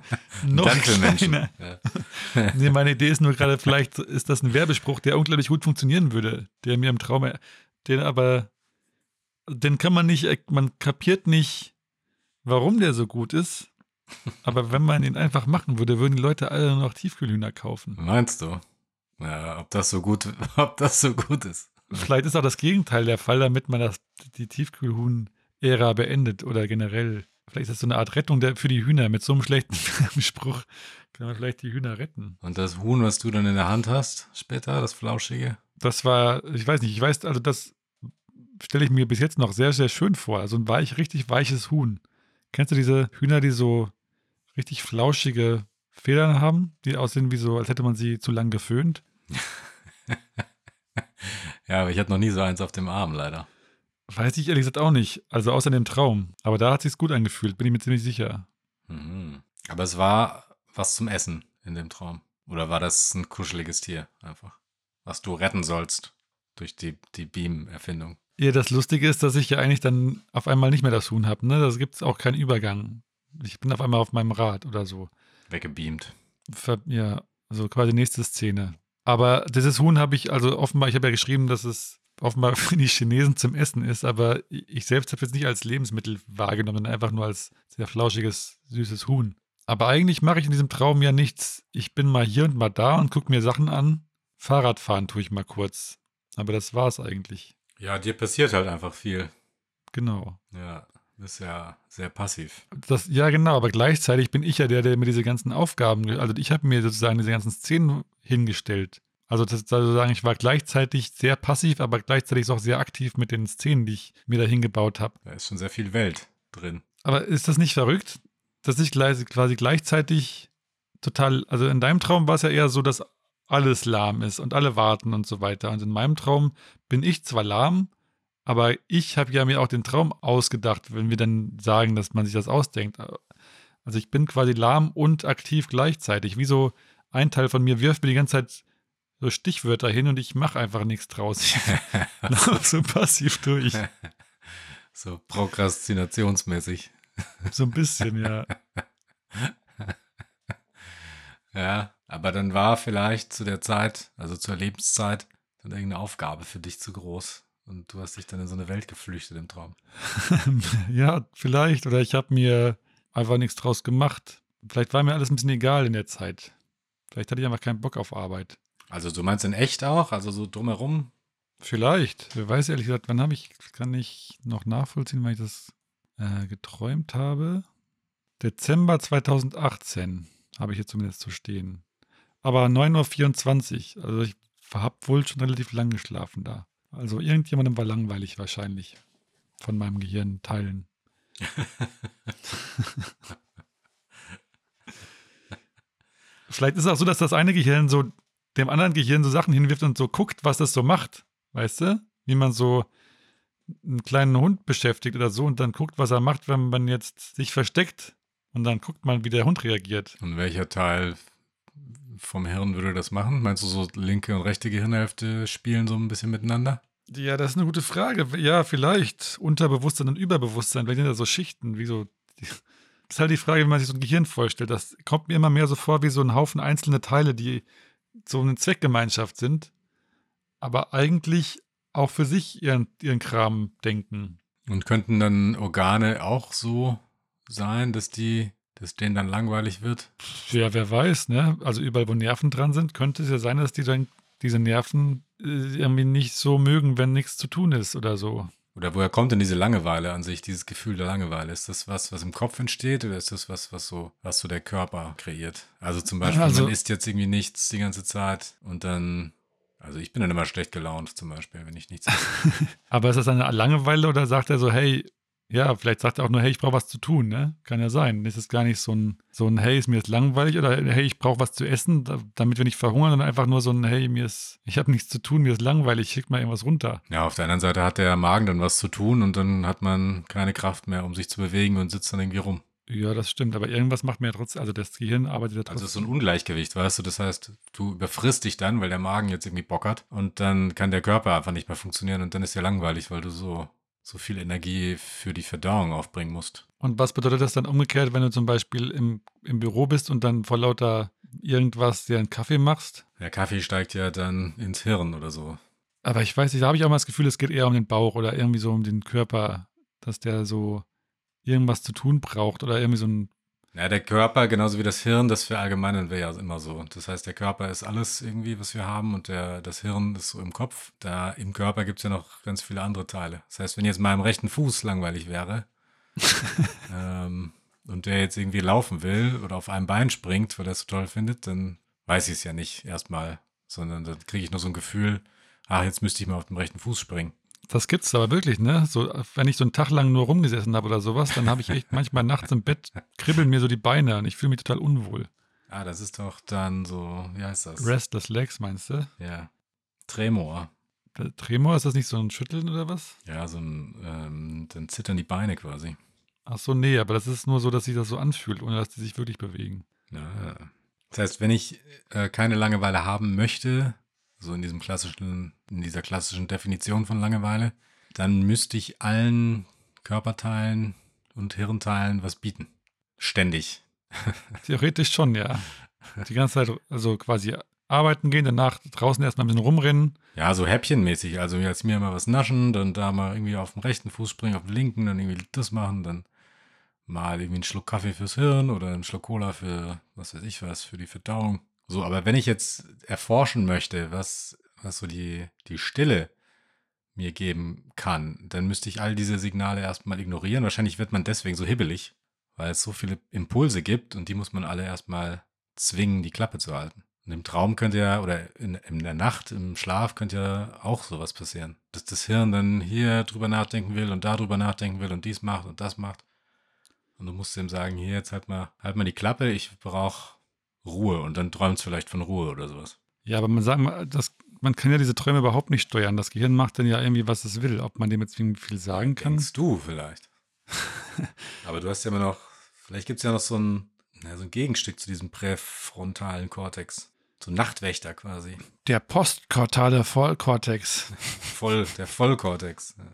noch Menschen. Ja. nee, meine Idee ist nur gerade, vielleicht ist das ein Werbespruch, der unglaublich gut funktionieren würde, der mir im Traum, den aber, den kann man nicht, man kapiert nicht, warum der so gut ist. Aber wenn man ihn einfach machen würde, würden die Leute alle noch Tiefkühlhühner kaufen. Meinst du? Ja, ob das so gut, ob das so gut ist. Vielleicht ist auch das Gegenteil der Fall, damit man das, die Tiefkühlhuhn-Ära beendet oder generell. Vielleicht ist das so eine Art Rettung der, für die Hühner. Mit so einem schlechten Spruch kann man vielleicht die Hühner retten. Und das Huhn, was du dann in der Hand hast, später, das Flauschige? Das war, ich weiß nicht, ich weiß, also das stelle ich mir bis jetzt noch sehr, sehr schön vor. So ein weich, richtig weiches Huhn. Kennst du diese Hühner, die so richtig flauschige Federn haben, die aussehen wie so, als hätte man sie zu lang geföhnt? ja, aber ich hatte noch nie so eins auf dem Arm, leider. Weiß ich ehrlich gesagt auch nicht. Also außer dem Traum. Aber da hat sich's gut angefühlt, bin ich mir ziemlich sicher. Mhm. Aber es war was zum Essen in dem Traum. Oder war das ein kuscheliges Tier einfach? Was du retten sollst durch die, die Beam-Erfindung. Ja, das Lustige ist, dass ich ja eigentlich dann auf einmal nicht mehr das Huhn habe. Ne? Da gibt es auch keinen Übergang. Ich bin auf einmal auf meinem Rad oder so. Weggebeamt. Ver ja, also quasi nächste Szene. Aber dieses Huhn habe ich, also offenbar, ich habe ja geschrieben, dass es offenbar für die Chinesen zum Essen ist, aber ich selbst habe es nicht als Lebensmittel wahrgenommen, sondern einfach nur als sehr flauschiges, süßes Huhn. Aber eigentlich mache ich in diesem Traum ja nichts. Ich bin mal hier und mal da und gucke mir Sachen an. Fahrradfahren tue ich mal kurz. Aber das war es eigentlich. Ja, dir passiert halt einfach viel. Genau. Ja, bist ja sehr passiv. Das, ja, genau, aber gleichzeitig bin ich ja der, der mir diese ganzen Aufgaben, also ich habe mir sozusagen diese ganzen Szenen hingestellt. Also das sozusagen, ich war gleichzeitig sehr passiv, aber gleichzeitig auch sehr aktiv mit den Szenen, die ich mir da hingebaut habe. Da ist schon sehr viel Welt drin. Aber ist das nicht verrückt, dass ich quasi gleichzeitig total, also in deinem Traum war es ja eher so, dass alles lahm ist und alle warten und so weiter. Und in meinem Traum bin ich zwar lahm, aber ich habe ja mir auch den Traum ausgedacht, wenn wir dann sagen, dass man sich das ausdenkt. Also ich bin quasi lahm und aktiv gleichzeitig. Wie so ein Teil von mir wirft mir die ganze Zeit so Stichwörter hin und ich mache einfach nichts draus. Ich laufe so passiv durch. So prokrastinationsmäßig. So ein bisschen, ja. ja, aber dann war vielleicht zu der Zeit, also zur Lebenszeit, dann irgendeine Aufgabe für dich zu groß. Und du hast dich dann in so eine Welt geflüchtet im Traum. ja, vielleicht. Oder ich habe mir einfach nichts draus gemacht. Vielleicht war mir alles ein bisschen egal in der Zeit. Vielleicht hatte ich einfach keinen Bock auf Arbeit. Also du meinst in echt auch? Also so drumherum? Vielleicht. Wer weiß ehrlich gesagt, wann habe ich, kann ich noch nachvollziehen, wann ich das äh, geträumt habe. Dezember 2018 habe ich jetzt zumindest zu stehen. Aber 9.24 Uhr. Also ich habe wohl schon relativ lang geschlafen da. Also irgendjemandem war langweilig wahrscheinlich von meinem Gehirn teilen. Vielleicht ist es auch so, dass das eine Gehirn so dem anderen Gehirn so Sachen hinwirft und so guckt, was das so macht. Weißt du? Wie man so einen kleinen Hund beschäftigt oder so und dann guckt, was er macht, wenn man jetzt sich versteckt. Und dann guckt man, wie der Hund reagiert. Und welcher Teil vom Hirn würde das machen? Meinst du, so linke und rechte Gehirnhälfte spielen so ein bisschen miteinander? Ja, das ist eine gute Frage. Ja, vielleicht Unterbewusstsein und Überbewusstsein. Vielleicht sind da so Schichten, wie so. Das ist halt die Frage, wie man sich so ein Gehirn vorstellt. Das kommt mir immer mehr so vor wie so ein Haufen einzelne Teile, die so eine Zweckgemeinschaft sind, aber eigentlich auch für sich ihren, ihren Kram denken. Und könnten dann Organe auch so sein, dass die, dass denen dann langweilig wird? Ja, wer weiß, ne? Also überall, wo Nerven dran sind, könnte es ja sein, dass die dann diese Nerven äh, irgendwie nicht so mögen, wenn nichts zu tun ist oder so. Oder woher kommt denn diese Langeweile an sich, dieses Gefühl der Langeweile? Ist das was, was im Kopf entsteht oder ist das was, was so, was so der Körper kreiert? Also zum Beispiel, also, man isst jetzt irgendwie nichts die ganze Zeit und dann, also ich bin dann immer schlecht gelaunt zum Beispiel, wenn ich nichts esse. Aber ist das eine Langeweile oder sagt er so, hey, ja, vielleicht sagt er auch nur, hey, ich brauche was zu tun, ne? Kann ja sein. Ist gar nicht so ein, so ein hey, ist mir jetzt langweilig oder hey, ich brauche was zu essen, damit wir nicht verhungern, sondern einfach nur so ein, hey, mir ist, ich habe nichts zu tun, mir ist langweilig, schick mal irgendwas runter. Ja, auf der anderen Seite hat der Magen dann was zu tun und dann hat man keine Kraft mehr, um sich zu bewegen und sitzt dann irgendwie rum. Ja, das stimmt, aber irgendwas macht mir ja trotzdem, also das Gehirn arbeitet ja trotzdem. Also so ein Ungleichgewicht, weißt du, das heißt, du überfrisst dich dann, weil der Magen jetzt irgendwie Bock hat und dann kann der Körper einfach nicht mehr funktionieren und dann ist ja langweilig, weil du so so viel Energie für die Verdauung aufbringen musst. Und was bedeutet das dann umgekehrt, wenn du zum Beispiel im, im Büro bist und dann vor lauter irgendwas dir einen Kaffee machst? Der Kaffee steigt ja dann ins Hirn oder so. Aber ich weiß nicht, da habe ich auch mal das Gefühl, es geht eher um den Bauch oder irgendwie so um den Körper, dass der so irgendwas zu tun braucht oder irgendwie so ein Ja, der Körper, genauso wie das Hirn, das verallgemeinern wir ja immer so. Das heißt, der Körper ist alles irgendwie, was wir haben und der, das Hirn ist so im Kopf. Da im Körper gibt es ja noch ganz viele andere Teile. Das heißt, wenn jetzt meinem rechten Fuß langweilig wäre ähm, und der jetzt irgendwie laufen will oder auf einem Bein springt, weil er es so toll findet, dann weiß ich es ja nicht erstmal, sondern dann kriege ich nur so ein Gefühl, ach, jetzt müsste ich mal auf dem rechten Fuß springen. Das gibt's aber wirklich, ne? So, wenn ich so einen Tag lang nur rumgesessen habe oder sowas, dann habe ich echt manchmal nachts im Bett kribbeln mir so die Beine und ich fühle mich total unwohl. Ah, das ist doch dann so, wie heißt das? Restless Legs, meinst du? Ja. Tremor. Der Tremor, ist das nicht so ein Schütteln oder was? Ja, so ein, ähm, dann zittern die Beine quasi. Ach so, nee, aber das ist nur so, dass sich das so anfühlt, ohne dass die sich wirklich bewegen. Ja. Das heißt, wenn ich äh, keine Langeweile haben möchte, so in diesem klassischen, in dieser klassischen Definition von Langeweile, dann müsste ich allen Körperteilen und Hirnteilen was bieten. Ständig. Theoretisch schon, ja. Die ganze Zeit, also quasi arbeiten gehen, danach draußen erstmal ein bisschen rumrennen. Ja, so häppchenmäßig. Also jetzt mir mal was naschen, dann da mal irgendwie auf dem rechten Fuß springen, auf dem linken, dann irgendwie das machen, dann mal irgendwie einen Schluck Kaffee fürs Hirn oder einen Schluck Cola für was weiß ich was, für die Verdauung. So, aber wenn ich jetzt erforschen möchte, was, was so die, die Stille mir geben kann, dann müsste ich all diese Signale erstmal ignorieren. Wahrscheinlich wird man deswegen so hibbelig, weil es so viele Impulse gibt und die muss man alle erstmal zwingen, die Klappe zu halten. Und im Traum könnte ja, oder in, in der Nacht, im Schlaf könnte ja auch sowas passieren. Dass das Hirn dann hier drüber nachdenken will und darüber nachdenken will und dies macht und das macht. Und du musst ihm sagen, hier, jetzt halt mal, halt mal die Klappe, ich brauche Ruhe und dann träumt es vielleicht von Ruhe oder sowas. Ja, aber man sagt mal, das, man kann ja diese Träume überhaupt nicht steuern. Das Gehirn macht dann ja irgendwie, was es will. Ob man dem jetzt viel sagen kann. Denkst du vielleicht. aber du hast ja immer noch, vielleicht gibt es ja noch so ein, ja, so ein Gegenstück zu diesem präfrontalen Kortex. So ein Nachtwächter quasi. Der postkortale Vollkortex. Voll, der Vollkortex.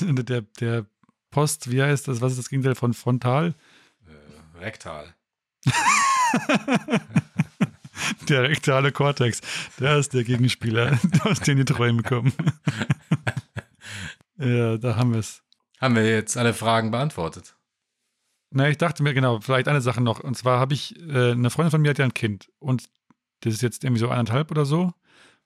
Der, der Post, wie heißt das? Was ist das Gegenteil von frontal? Äh, rektal. der rektale Kortex, der ist der Gegenspieler, aus dem die Träume kommen. ja, da haben wir es. Haben wir jetzt alle Fragen beantwortet? Na, ich dachte mir, genau, vielleicht eine Sache noch. Und zwar habe ich, äh, eine Freundin von mir hat ja ein Kind und das ist jetzt irgendwie so eineinhalb oder so.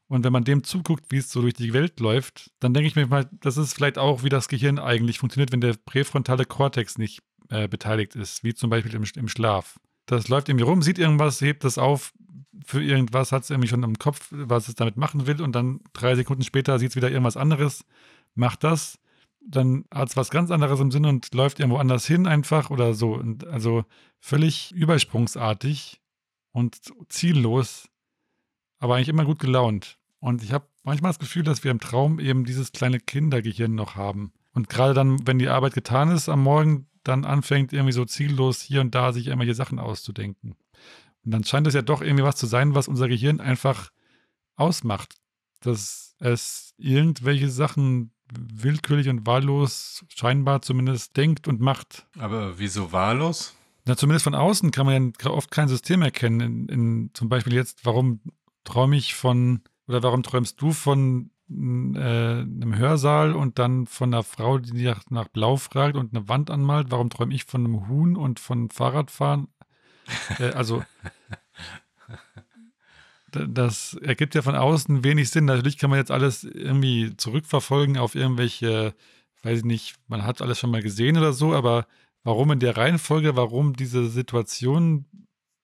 Und wenn man dem zuguckt, wie es so durch die Welt läuft, dann denke ich mir mal, das ist vielleicht auch, wie das Gehirn eigentlich funktioniert, wenn der präfrontale Kortex nicht äh, beteiligt ist, wie zum Beispiel im, im Schlaf. Das läuft irgendwie rum, sieht irgendwas, hebt das auf für irgendwas, hat es irgendwie schon im Kopf, was es damit machen will und dann drei Sekunden später sieht es wieder irgendwas anderes, macht das, dann hat es was ganz anderes im Sinn und läuft irgendwo anders hin einfach oder so. Und also völlig übersprungsartig und ziellos, aber eigentlich immer gut gelaunt. Und ich habe manchmal das Gefühl, dass wir im Traum eben dieses kleine Kindergehirn noch haben. Und gerade dann, wenn die Arbeit getan ist am Morgen, dann anfängt irgendwie so ziellos hier und da sich irgendwelche Sachen auszudenken. Und dann scheint es ja doch irgendwie was zu sein, was unser Gehirn einfach ausmacht. Dass es irgendwelche Sachen willkürlich und wahllos scheinbar zumindest denkt und macht. Aber wieso wahllos? Na, zumindest von außen kann man ja oft kein System erkennen. In, in, zum Beispiel jetzt, warum träume ich von, oder warum träumst du von äh, einem Hörsaal und dann von einer Frau, die nach, nach Blau fragt und eine Wand anmalt? Warum träume ich von einem Huhn und von Fahrradfahren? äh, also, das ergibt ja von außen wenig Sinn. Natürlich kann man jetzt alles irgendwie zurückverfolgen auf irgendwelche, weiß ich nicht, man hat alles schon mal gesehen oder so, aber warum in der Reihenfolge, warum diese Situation,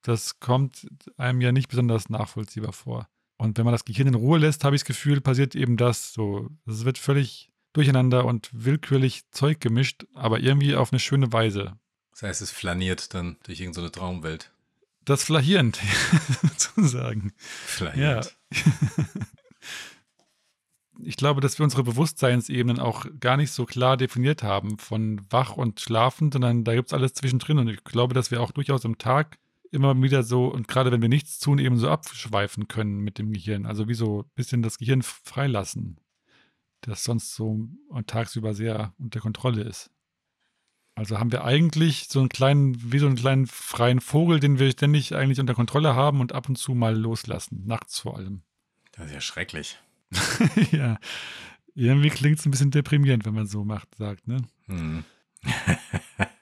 das kommt einem ja nicht besonders nachvollziehbar vor. Und wenn man das Gehirn in Ruhe lässt, habe ich das Gefühl, passiert eben das so. Es wird völlig durcheinander und willkürlich Zeug gemischt, aber irgendwie auf eine schöne Weise. Das heißt, es flaniert dann durch irgendeine so Traumwelt. Das flahierend, sozusagen. Flahierend. Ja. ich glaube, dass wir unsere Bewusstseinsebenen auch gar nicht so klar definiert haben von wach und schlafend, sondern da gibt es alles zwischendrin. Und ich glaube, dass wir auch durchaus im Tag immer wieder so, und gerade wenn wir nichts tun, eben so abschweifen können mit dem Gehirn. Also wie so ein bisschen das Gehirn freilassen, das sonst so tagsüber sehr unter Kontrolle ist. Also haben wir eigentlich so einen kleinen, wie so einen kleinen freien Vogel, den wir ständig eigentlich unter Kontrolle haben und ab und zu mal loslassen, nachts vor allem. Das ist ja schrecklich. ja, irgendwie klingt es ein bisschen deprimierend, wenn man so macht, sagt, ne? Hm.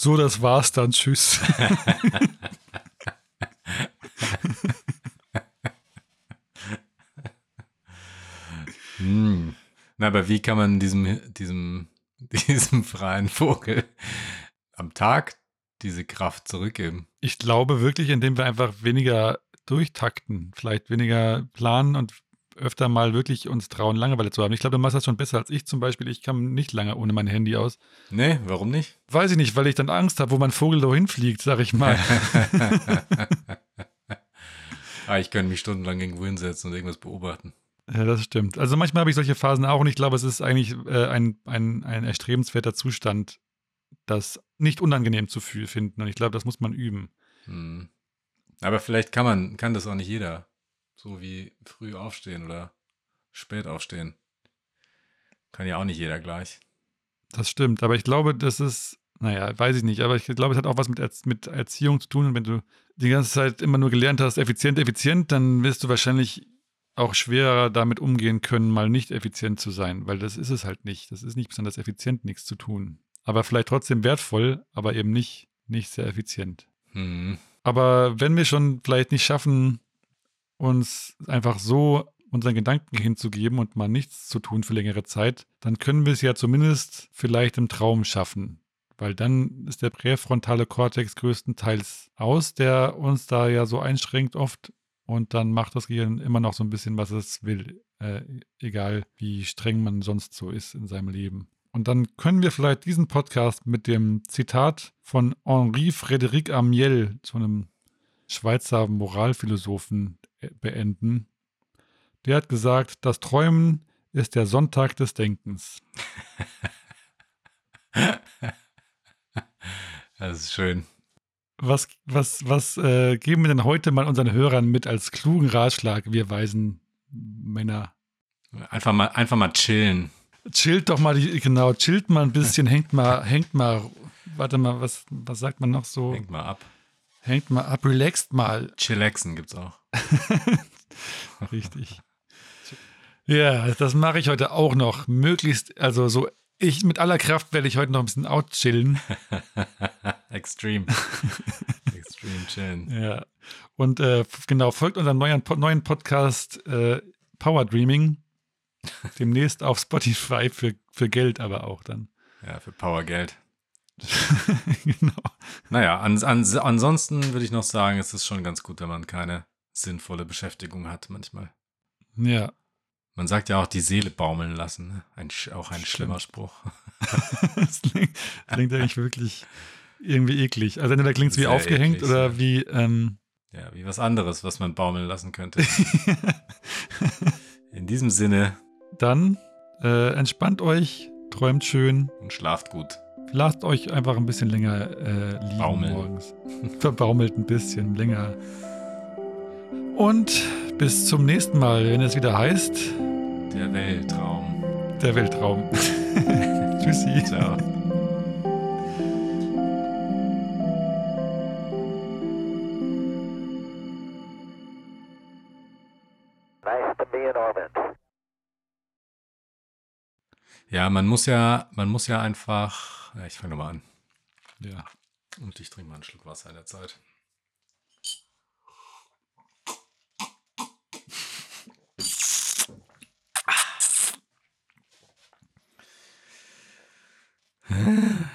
So, das war's dann. Tschüss. Hm. Na, aber wie kann man diesem, diesem, diesem freien Vogel am Tag diese Kraft zurückgeben? Ich glaube wirklich, indem wir einfach weniger durchtakten, vielleicht weniger planen und öfter mal wirklich uns trauen, Langeweile zu haben. Ich glaube, du machst das schon besser als ich zum Beispiel. Ich kam nicht lange ohne mein Handy aus. Nee, warum nicht? Weiß ich nicht, weil ich dann Angst habe, wo mein Vogel da hinfliegt, sag ich mal. ah, ich könnte mich stundenlang irgendwo hinsetzen und irgendwas beobachten. Ja, das stimmt. Also manchmal habe ich solche Phasen auch und ich glaube, es ist eigentlich äh, ein, ein, ein erstrebenswerter Zustand, das nicht unangenehm zu finden. Und ich glaube, das muss man üben. Hm. Aber vielleicht kann man, kann das auch nicht jeder. So wie früh aufstehen oder spät aufstehen. Kann ja auch nicht jeder gleich. Das stimmt, aber ich glaube, das ist, naja, weiß ich nicht, aber ich glaube, es hat auch was mit, mit Erziehung zu tun. Und wenn du die ganze Zeit immer nur gelernt hast, effizient, effizient, dann wirst du wahrscheinlich auch schwerer damit umgehen können, mal nicht effizient zu sein, weil das ist es halt nicht. Das ist nicht besonders effizient, nichts zu tun. Aber vielleicht trotzdem wertvoll, aber eben nicht, nicht sehr effizient. Hm. Aber wenn wir schon vielleicht nicht schaffen, uns einfach so unseren Gedanken hinzugeben und mal nichts zu tun für längere Zeit, dann können wir es ja zumindest vielleicht im Traum schaffen. Weil dann ist der präfrontale Kortex größtenteils aus, der uns da ja so einschränkt oft. Und dann macht das Gehirn immer noch so ein bisschen, was es will. Äh, egal wie streng man sonst so ist in seinem Leben. Und dann können wir vielleicht diesen Podcast mit dem Zitat von Henri Frédéric Amiel, so einem Schweizer Moralphilosophen, beenden. Der hat gesagt, das Träumen ist der Sonntag des Denkens. Das ist schön. Was, was, was äh, geben wir denn heute mal unseren Hörern mit als klugen Ratschlag, wir weisen Männer? Einfach mal, einfach mal chillen. Chillt doch mal, die, genau, chillt mal ein bisschen, hängt mal, hängt mal, warte mal, was, was sagt man noch so? Hängt mal ab. Hängt mal ab, relaxt mal. Chillaxen gibt's auch. Richtig. Ja, das mache ich heute auch noch. Möglichst, also so, ich mit aller Kraft werde ich heute noch ein bisschen outchillen. Extreme. Extreme chillen. Ja. Und äh, genau, folgt unserem neuen, neuen Podcast äh, Power Dreaming. Demnächst auf Spotify für, für Geld aber auch dann. Ja, für Powergeld. genau. Naja, an, an, ansonsten würde ich noch sagen, es ist schon ganz gut, wenn man keine sinnvolle Beschäftigung hat manchmal. Ja. Man sagt ja auch die Seele baumeln lassen. Ne? Ein, auch ein Stimmt. schlimmer Spruch. das, klingt, das klingt eigentlich wirklich irgendwie eklig. Also entweder klingt es wie Sehr aufgehängt eklig, oder ja. wie. Ähm, ja, wie was anderes, was man baumeln lassen könnte. In diesem Sinne. Dann äh, entspannt euch, träumt schön. Und schlaft gut. Lasst euch einfach ein bisschen länger äh, liegen Baumeln. morgens. Verbaumelt ein bisschen länger. Und bis zum nächsten Mal, wenn es wieder heißt. Der Weltraum. Der Weltraum. Tschüssi. Ciao. Ja, man muss ja, man muss ja einfach. Ach, ich fange mal an. Ja. Und ich trinke mal einen Schluck Wasser in der Zeit. Ah.